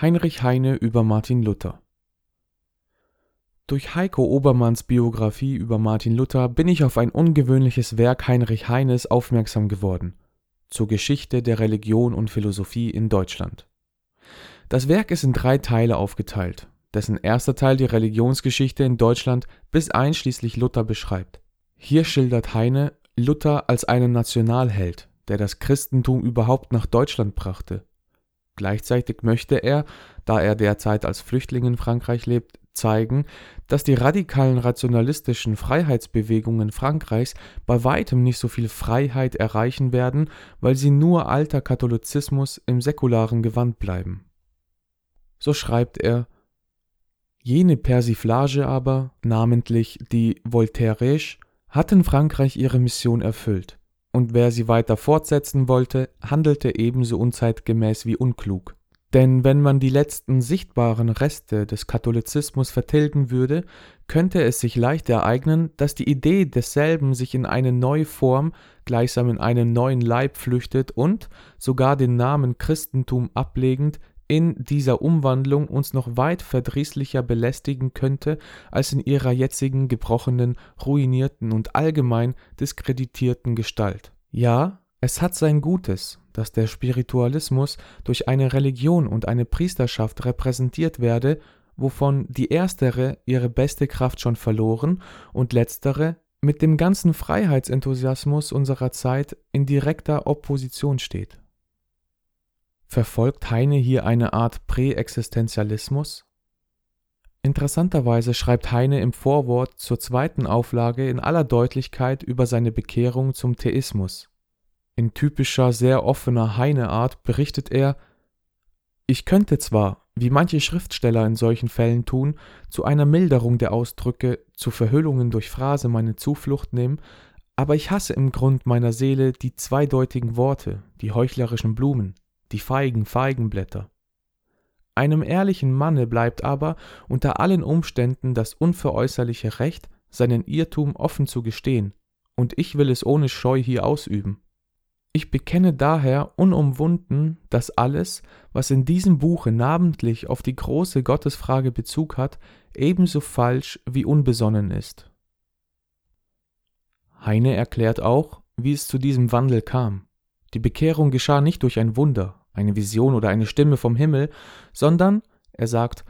Heinrich Heine über Martin Luther Durch Heiko Obermanns Biografie über Martin Luther bin ich auf ein ungewöhnliches Werk Heinrich Heines aufmerksam geworden zur Geschichte der Religion und Philosophie in Deutschland. Das Werk ist in drei Teile aufgeteilt, dessen erster Teil die Religionsgeschichte in Deutschland bis einschließlich Luther beschreibt. Hier schildert Heine Luther als einen Nationalheld, der das Christentum überhaupt nach Deutschland brachte Gleichzeitig möchte er, da er derzeit als Flüchtling in Frankreich lebt, zeigen, dass die radikalen rationalistischen Freiheitsbewegungen Frankreichs bei weitem nicht so viel Freiheit erreichen werden, weil sie nur alter Katholizismus im säkularen Gewand bleiben. So schreibt er Jene Persiflage aber, namentlich die Voltaire'sche, hatten Frankreich ihre Mission erfüllt und wer sie weiter fortsetzen wollte, handelte ebenso unzeitgemäß wie unklug. Denn wenn man die letzten sichtbaren Reste des Katholizismus vertilgen würde, könnte es sich leicht ereignen, dass die Idee desselben sich in eine neue Form, gleichsam in einen neuen Leib flüchtet und, sogar den Namen Christentum ablegend, in dieser Umwandlung uns noch weit verdrießlicher belästigen könnte als in ihrer jetzigen gebrochenen, ruinierten und allgemein diskreditierten Gestalt. Ja, es hat sein Gutes, dass der Spiritualismus durch eine Religion und eine Priesterschaft repräsentiert werde, wovon die erstere ihre beste Kraft schon verloren und letztere mit dem ganzen Freiheitsenthusiasmus unserer Zeit in direkter Opposition steht. Verfolgt Heine hier eine Art Präexistenzialismus? Interessanterweise schreibt Heine im Vorwort zur zweiten Auflage in aller Deutlichkeit über seine Bekehrung zum Theismus. In typischer, sehr offener Heine-Art berichtet er: Ich könnte zwar, wie manche Schriftsteller in solchen Fällen tun, zu einer Milderung der Ausdrücke, zu Verhüllungen durch Phrase meine Zuflucht nehmen, aber ich hasse im Grund meiner Seele die zweideutigen Worte, die heuchlerischen Blumen die feigen Feigenblätter. Einem ehrlichen Manne bleibt aber unter allen Umständen das unveräußerliche Recht, seinen Irrtum offen zu gestehen, und ich will es ohne Scheu hier ausüben. Ich bekenne daher unumwunden, dass alles, was in diesem Buche namentlich auf die große Gottesfrage Bezug hat, ebenso falsch wie unbesonnen ist. Heine erklärt auch, wie es zu diesem Wandel kam. Die Bekehrung geschah nicht durch ein Wunder, eine Vision oder eine Stimme vom Himmel, sondern, er sagt,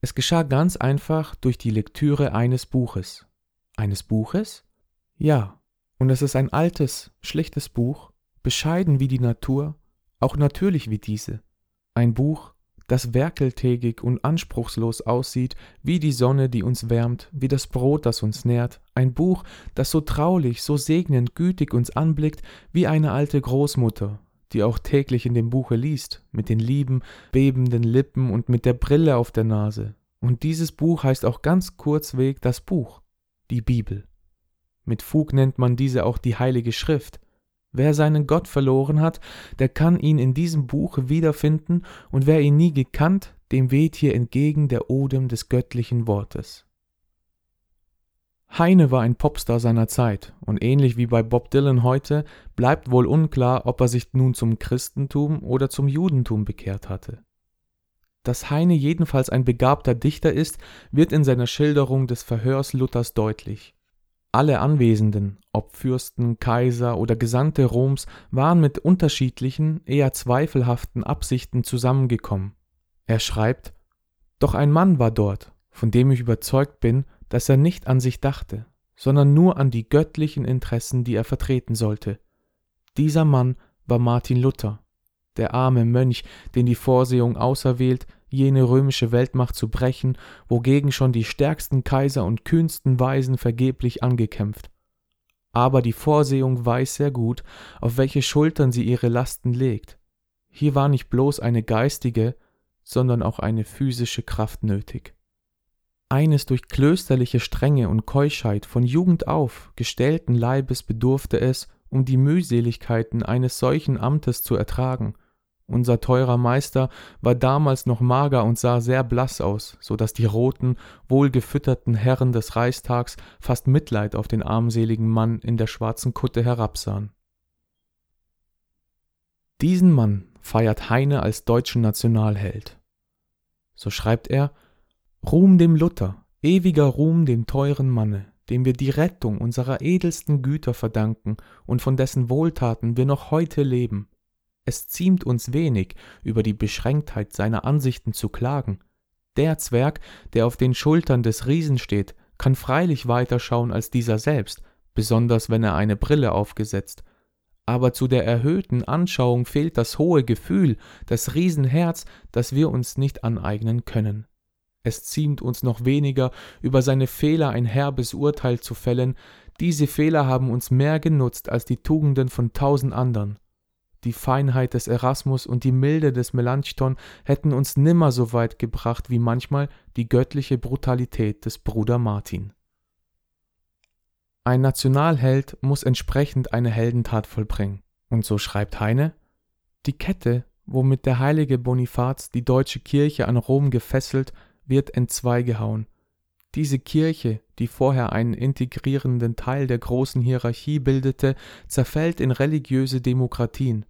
es geschah ganz einfach durch die Lektüre eines Buches. Eines Buches? Ja, und es ist ein altes, schlichtes Buch, bescheiden wie die Natur, auch natürlich wie diese. Ein Buch, das werkeltägig und anspruchslos aussieht, wie die Sonne, die uns wärmt, wie das Brot, das uns nährt, ein Buch, das so traulich, so segnend gütig uns anblickt, wie eine alte Großmutter, die auch täglich in dem Buche liest, mit den lieben, bebenden Lippen und mit der Brille auf der Nase. Und dieses Buch heißt auch ganz kurzweg das Buch, die Bibel. Mit Fug nennt man diese auch die Heilige Schrift, Wer seinen Gott verloren hat, der kann ihn in diesem Buche wiederfinden, und wer ihn nie gekannt, dem weht hier entgegen der Odem des göttlichen Wortes. Heine war ein Popstar seiner Zeit, und ähnlich wie bei Bob Dylan heute bleibt wohl unklar, ob er sich nun zum Christentum oder zum Judentum bekehrt hatte. Dass Heine jedenfalls ein begabter Dichter ist, wird in seiner Schilderung des Verhörs Luthers deutlich. Alle Anwesenden, ob Fürsten, Kaiser oder Gesandte Roms, waren mit unterschiedlichen, eher zweifelhaften Absichten zusammengekommen. Er schreibt Doch ein Mann war dort, von dem ich überzeugt bin, dass er nicht an sich dachte, sondern nur an die göttlichen Interessen, die er vertreten sollte. Dieser Mann war Martin Luther, der arme Mönch, den die Vorsehung auserwählt, jene römische Weltmacht zu brechen, wogegen schon die stärksten Kaiser und kühnsten Weisen vergeblich angekämpft. Aber die Vorsehung weiß sehr gut, auf welche Schultern sie ihre Lasten legt. Hier war nicht bloß eine geistige, sondern auch eine physische Kraft nötig. Eines durch klösterliche Strenge und Keuschheit von Jugend auf gestellten Leibes bedurfte es, um die Mühseligkeiten eines solchen Amtes zu ertragen, unser teurer Meister war damals noch mager und sah sehr blass aus, so dass die roten, wohlgefütterten Herren des Reichstags fast Mitleid auf den armseligen Mann in der schwarzen Kutte herabsahen. Diesen Mann feiert Heine als deutschen Nationalheld. So schreibt er Ruhm dem Luther, ewiger Ruhm dem teuren Manne, dem wir die Rettung unserer edelsten Güter verdanken und von dessen Wohltaten wir noch heute leben. Es ziemt uns wenig, über die Beschränktheit seiner Ansichten zu klagen. Der Zwerg, der auf den Schultern des Riesen steht, kann freilich weiter schauen als dieser selbst, besonders wenn er eine Brille aufgesetzt. Aber zu der erhöhten Anschauung fehlt das hohe Gefühl, das Riesenherz, das wir uns nicht aneignen können. Es ziemt uns noch weniger, über seine Fehler ein herbes Urteil zu fällen, diese Fehler haben uns mehr genutzt als die Tugenden von tausend andern. Die Feinheit des Erasmus und die Milde des Melanchthon hätten uns nimmer so weit gebracht wie manchmal die göttliche Brutalität des Bruder Martin. Ein Nationalheld muss entsprechend eine Heldentat vollbringen. Und so schreibt Heine, die Kette, womit der heilige Bonifaz die deutsche Kirche an Rom gefesselt, wird entzweigehauen. Diese Kirche, die vorher einen integrierenden Teil der großen Hierarchie bildete, zerfällt in religiöse Demokratien.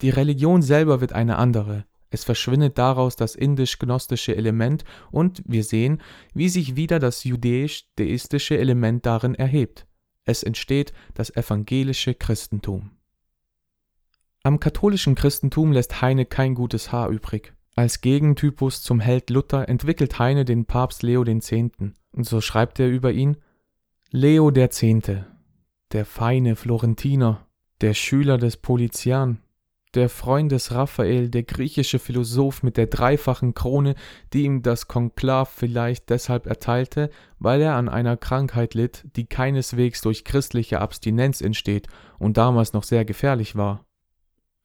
Die Religion selber wird eine andere. Es verschwindet daraus das indisch-gnostische Element und wir sehen, wie sich wieder das judäisch-deistische Element darin erhebt. Es entsteht das evangelische Christentum. Am katholischen Christentum lässt Heine kein gutes Haar übrig. Als Gegentypus zum Held Luther entwickelt Heine den Papst Leo X. Und so schreibt er über ihn Leo X., der feine Florentiner, der Schüler des Polizian, der Freund des Raphael, der griechische Philosoph mit der dreifachen Krone, die ihm das Konklav vielleicht deshalb erteilte, weil er an einer Krankheit litt, die keineswegs durch christliche Abstinenz entsteht und damals noch sehr gefährlich war.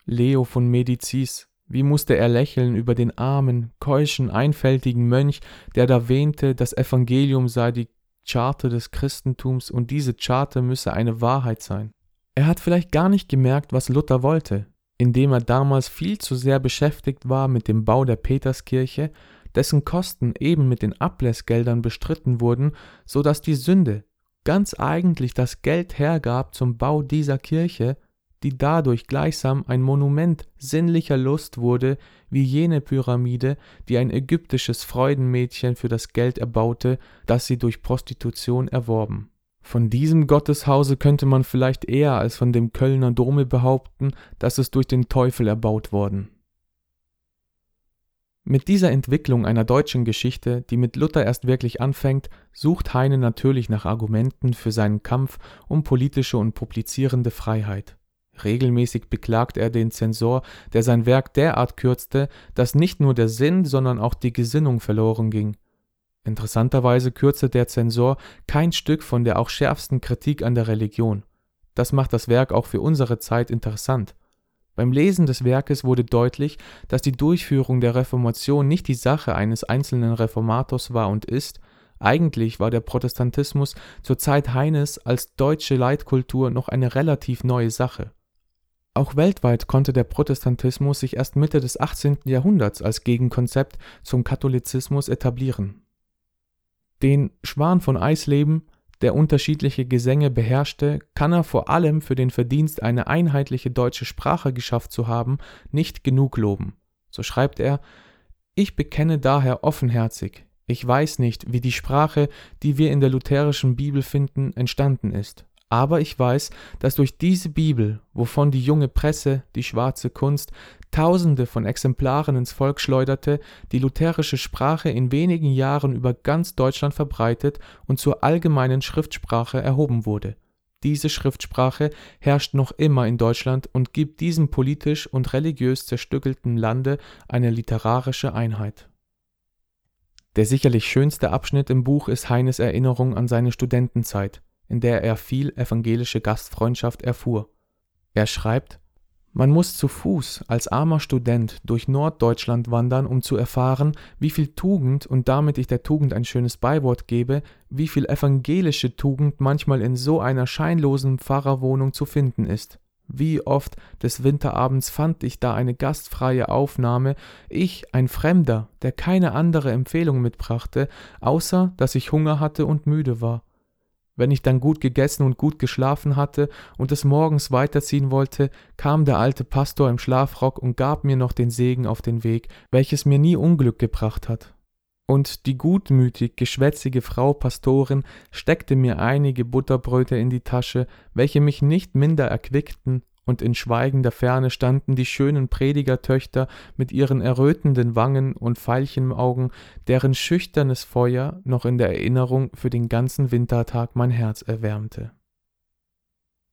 Leo von Medicis, wie musste er lächeln über den armen, keuschen, einfältigen Mönch, der da wähnte, das Evangelium sei die Charte des Christentums und diese Charte müsse eine Wahrheit sein. Er hat vielleicht gar nicht gemerkt, was Luther wollte, indem er damals viel zu sehr beschäftigt war mit dem Bau der Peterskirche, dessen Kosten eben mit den Ablässgeldern bestritten wurden, so dass die Sünde ganz eigentlich das Geld hergab zum Bau dieser Kirche, die dadurch gleichsam ein Monument sinnlicher Lust wurde, wie jene Pyramide, die ein ägyptisches Freudenmädchen für das Geld erbaute, das sie durch Prostitution erworben. Von diesem Gotteshause könnte man vielleicht eher als von dem Kölner Dome behaupten, dass es durch den Teufel erbaut worden. Mit dieser Entwicklung einer deutschen Geschichte, die mit Luther erst wirklich anfängt, sucht Heine natürlich nach Argumenten für seinen Kampf um politische und publizierende Freiheit. Regelmäßig beklagt er den Zensor, der sein Werk derart kürzte, dass nicht nur der Sinn, sondern auch die Gesinnung verloren ging. Interessanterweise kürzte der Zensor kein Stück von der auch schärfsten Kritik an der Religion. Das macht das Werk auch für unsere Zeit interessant. Beim Lesen des Werkes wurde deutlich, dass die Durchführung der Reformation nicht die Sache eines einzelnen Reformators war und ist, eigentlich war der Protestantismus zur Zeit Heines als deutsche Leitkultur noch eine relativ neue Sache. Auch weltweit konnte der Protestantismus sich erst Mitte des 18. Jahrhunderts als Gegenkonzept zum Katholizismus etablieren den Schwan von Eisleben, der unterschiedliche Gesänge beherrschte, kann er vor allem für den Verdienst, eine einheitliche deutsche Sprache geschafft zu haben, nicht genug loben. So schreibt er Ich bekenne daher offenherzig, ich weiß nicht, wie die Sprache, die wir in der lutherischen Bibel finden, entstanden ist. Aber ich weiß, dass durch diese Bibel, wovon die junge Presse, die schwarze Kunst, Tausende von Exemplaren ins Volk schleuderte, die lutherische Sprache in wenigen Jahren über ganz Deutschland verbreitet und zur allgemeinen Schriftsprache erhoben wurde. Diese Schriftsprache herrscht noch immer in Deutschland und gibt diesem politisch und religiös zerstückelten Lande eine literarische Einheit. Der sicherlich schönste Abschnitt im Buch ist Heines Erinnerung an seine Studentenzeit in der er viel evangelische Gastfreundschaft erfuhr. Er schreibt, man muss zu Fuß als armer Student durch Norddeutschland wandern, um zu erfahren, wie viel Tugend und damit ich der Tugend ein schönes Beiwort gebe, wie viel evangelische Tugend manchmal in so einer scheinlosen Pfarrerwohnung zu finden ist. Wie oft des Winterabends fand ich da eine gastfreie Aufnahme, ich, ein Fremder, der keine andere Empfehlung mitbrachte, außer dass ich Hunger hatte und müde war. Wenn ich dann gut gegessen und gut geschlafen hatte und des Morgens weiterziehen wollte, kam der alte Pastor im Schlafrock und gab mir noch den Segen auf den Weg, welches mir nie Unglück gebracht hat. und die gutmütig geschwätzige Frau Pastorin steckte mir einige Butterbröte in die Tasche, welche mich nicht minder erquickten, und in schweigender Ferne standen die schönen Predigertöchter mit ihren errötenden Wangen und Veilchenaugen, deren schüchternes Feuer noch in der Erinnerung für den ganzen Wintertag mein Herz erwärmte